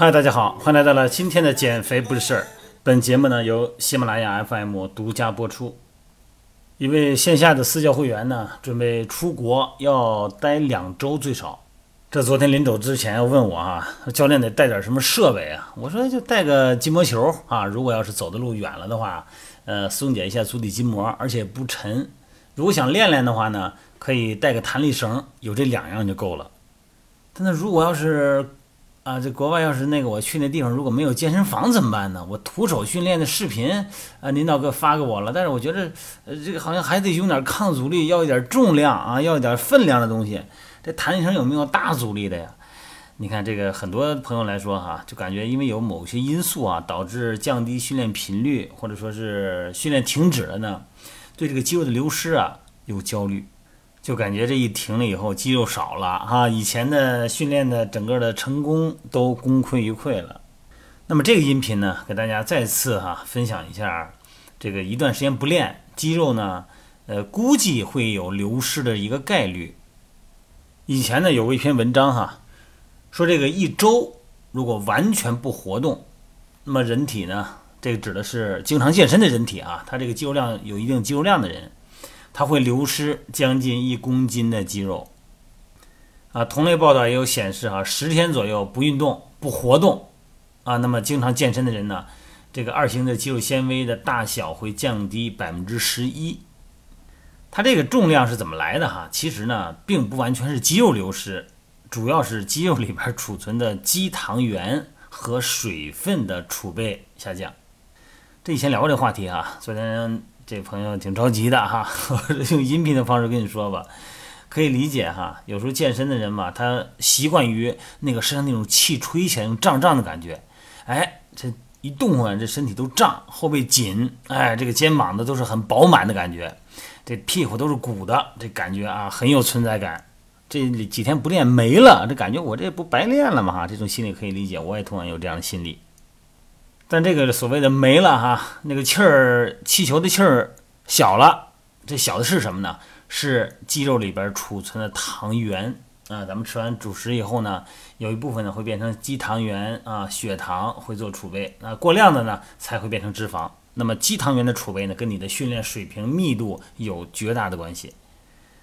嗨，大家好，欢迎来到了今天的减肥不是事儿。本节目呢由喜马拉雅 FM 独家播出。一位线下的私教会员呢，准备出国要待两周最少。这昨天临走之前要问我啊，教练得带点什么设备啊？我说就带个筋膜球啊，如果要是走的路远了的话，呃，松解一下足底筋膜，而且不沉。如果想练练的话呢，可以带个弹力绳，有这两样就够了。但那如果要是啊，这国外要是那个我去那地方如果没有健身房怎么办呢？我徒手训练的视频啊，领导给发给我了，但是我觉得呃，这个好像还得用点抗阻力，要一点重量啊，要一点分量的东西。这弹力绳有没有大阻力的呀？你看这个很多朋友来说哈，就感觉因为有某些因素啊，导致降低训练频率，或者说是训练停止了呢，对这个肌肉的流失啊有焦虑，就感觉这一停了以后肌肉少了哈，以前的训练的整个的成功都功亏一篑了。那么这个音频呢，给大家再次哈分享一下，这个一段时间不练肌肉呢，呃，估计会有流失的一个概率。以前呢有过一篇文章哈，说这个一周如果完全不活动，那么人体呢，这个指的是经常健身的人体啊，他这个肌肉量有一定肌肉量的人，它会流失将近一公斤的肌肉。啊，同类报道也有显示哈，十天左右不运动不活动，啊，那么经常健身的人呢，这个二型的肌肉纤维的大小会降低百分之十一。它这个重量是怎么来的哈？其实呢，并不完全是肌肉流失，主要是肌肉里边储存的肌糖原和水分的储备下降。这以前聊过这个话题哈，昨天这朋友挺着急的哈，用音频的方式跟你说吧，可以理解哈。有时候健身的人嘛，他习惯于那个身上那种气吹起来那种胀胀的感觉，哎，这一动啊，这身体都胀，后背紧，哎，这个肩膀的都是很饱满的感觉。这屁股都是鼓的，这感觉啊很有存在感。这几天不练没了，这感觉我这不白练了吗？哈，这种心理可以理解，我也同样有这样的心理。但这个所谓的没了哈，那个气儿，气球的气儿小了，这小的是什么呢？是肌肉里边储存的糖原啊。咱们吃完主食以后呢，有一部分呢会变成肌糖原啊，血糖会做储备，那过量的呢才会变成脂肪。那么肌糖原的储备呢，跟你的训练水平密度有绝大的关系。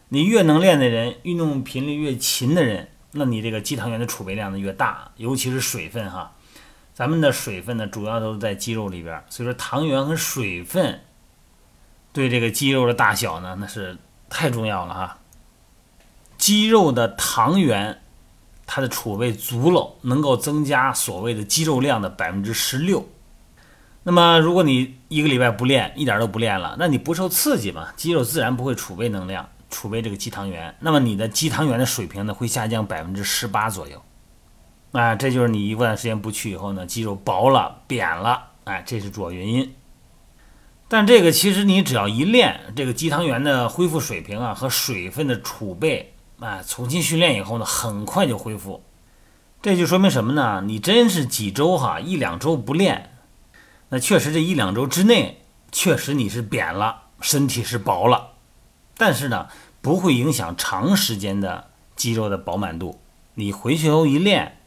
你越能练的人，运动频率越勤的人，那你这个肌糖原的储备量呢越大，尤其是水分哈。咱们的水分呢，主要都是在肌肉里边，所以说糖原和水分对这个肌肉的大小呢，那是太重要了哈。肌肉的糖原，它的储备足了，能够增加所谓的肌肉量的百分之十六。那么，如果你一个礼拜不练，一点都不练了，那你不受刺激嘛，肌肉自然不会储备能量，储备这个肌糖原。那么你的肌糖原的水平呢，会下降百分之十八左右。啊，这就是你一段时间不去以后呢，肌肉薄了、扁了，哎，这是主要原因。但这个其实你只要一练，这个肌糖原的恢复水平啊和水分的储备，啊，重新训练以后呢，很快就恢复。这就说明什么呢？你真是几周哈，一两周不练。那确实，这一两周之内，确实你是扁了，身体是薄了，但是呢，不会影响长时间的肌肉的饱满度。你回去后一练，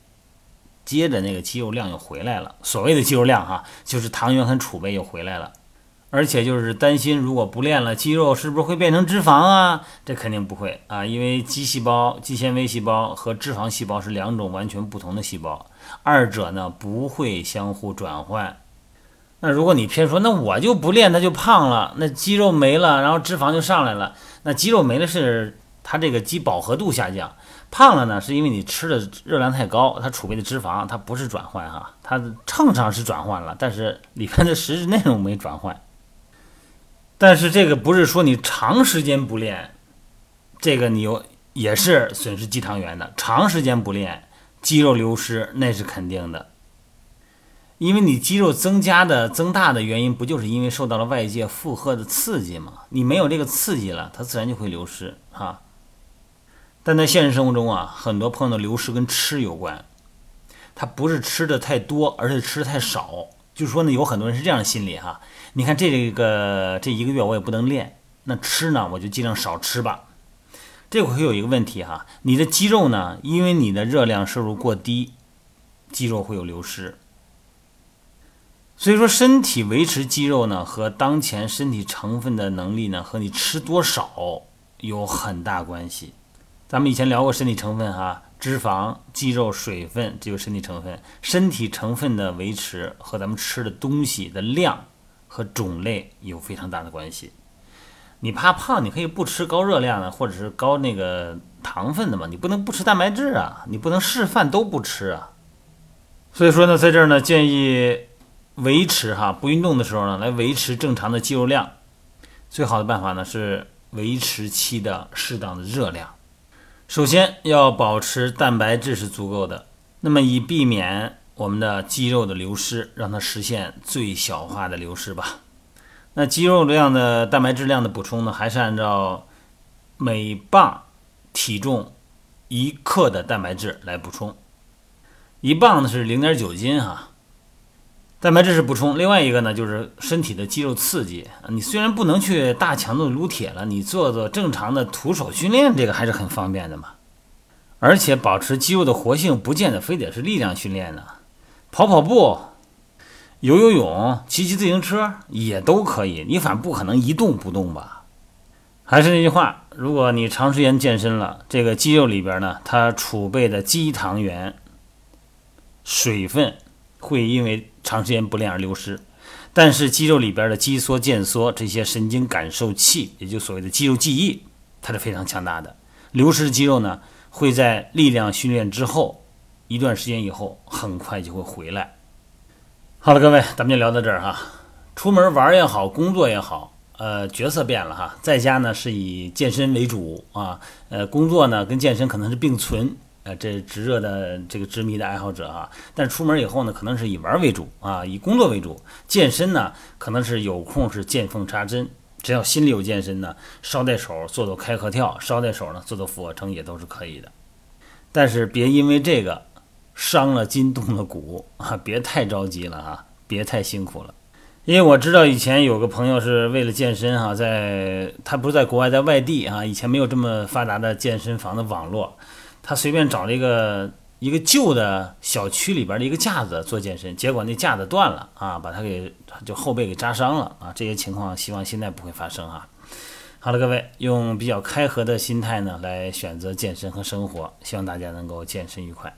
接着那个肌肉量又回来了。所谓的肌肉量哈，就是糖原和储备又回来了。而且就是担心，如果不练了，肌肉是不是会变成脂肪啊？这肯定不会啊，因为肌细胞、肌纤维细胞和脂肪细胞是两种完全不同的细胞，二者呢不会相互转换。那如果你偏说，那我就不练，它就胖了，那肌肉没了，然后脂肪就上来了。那肌肉没了是它这个肌饱和度下降，胖了呢是因为你吃的热量太高，它储备的脂肪它不是转换哈，它秤上是转换了，但是里面的实质内容没转换。但是这个不是说你长时间不练，这个你有也是损失肌糖原的，长时间不练，肌肉流失那是肯定的。因为你肌肉增加的增大的原因，不就是因为受到了外界负荷的刺激吗？你没有这个刺激了，它自然就会流失哈。但在现实生活中啊，很多朋友的流失跟吃有关，他不是吃的太多，而是吃的太少。就是说呢，有很多人是这样的心理哈。你看这个这一个月我也不能练，那吃呢我就尽量少吃吧。这会有一个问题哈，你的肌肉呢，因为你的热量摄入过低。肌肉会有流失。所以说，身体维持肌肉呢，和当前身体成分的能力呢，和你吃多少有很大关系。咱们以前聊过身体成分哈，脂肪、肌肉、水分，这就是身体成分。身体成分的维持和咱们吃的东西的量和种类有非常大的关系。你怕胖，你可以不吃高热量的，或者是高那个糖分的嘛，你不能不吃蛋白质啊，你不能示范都不吃啊。所以说呢，在这儿呢，建议。维持哈不运动的时候呢，来维持正常的肌肉量，最好的办法呢是维持期的适当的热量。首先要保持蛋白质是足够的，那么以避免我们的肌肉的流失，让它实现最小化的流失吧。那肌肉量的蛋白质量的补充呢，还是按照每磅体重一克的蛋白质来补充，一磅呢是零点九斤哈。蛋白质是补充，另外一个呢就是身体的肌肉刺激。你虽然不能去大强度撸铁了，你做做正常的徒手训练，这个还是很方便的嘛。而且保持肌肉的活性，不见得非得是力量训练呢，跑跑步、游游泳、骑骑自行车也都可以。你反正不可能一动不动吧？还是那句话，如果你长时间健身了，这个肌肉里边呢，它储备的肌糖原、水分。会因为长时间不练而流失，但是肌肉里边的肌缩、腱缩这些神经感受器，也就所谓的肌肉记忆，它是非常强大的。流失肌肉呢，会在力量训练之后一段时间以后，很快就会回来。好了，各位，咱们就聊到这儿哈。出门玩也好，工作也好，呃，角色变了哈，在家呢是以健身为主啊，呃，工作呢跟健身可能是并存。呃，这直热的这个执迷的爱好者啊，但出门以后呢，可能是以玩为主啊，以工作为主。健身呢，可能是有空是见缝插针，只要心里有健身呢，捎带手做做开合跳，捎带手呢做做俯卧撑也都是可以的。但是别因为这个伤了筋动了骨啊，别太着急了啊，别太辛苦了。因为我知道以前有个朋友是为了健身哈，在他不是在国外，在外地啊，以前没有这么发达的健身房的网络。他随便找了一个一个旧的小区里边的一个架子做健身，结果那架子断了啊，把他给就后背给扎伤了啊。这些情况希望现在不会发生啊。好了，各位用比较开合的心态呢来选择健身和生活，希望大家能够健身愉快。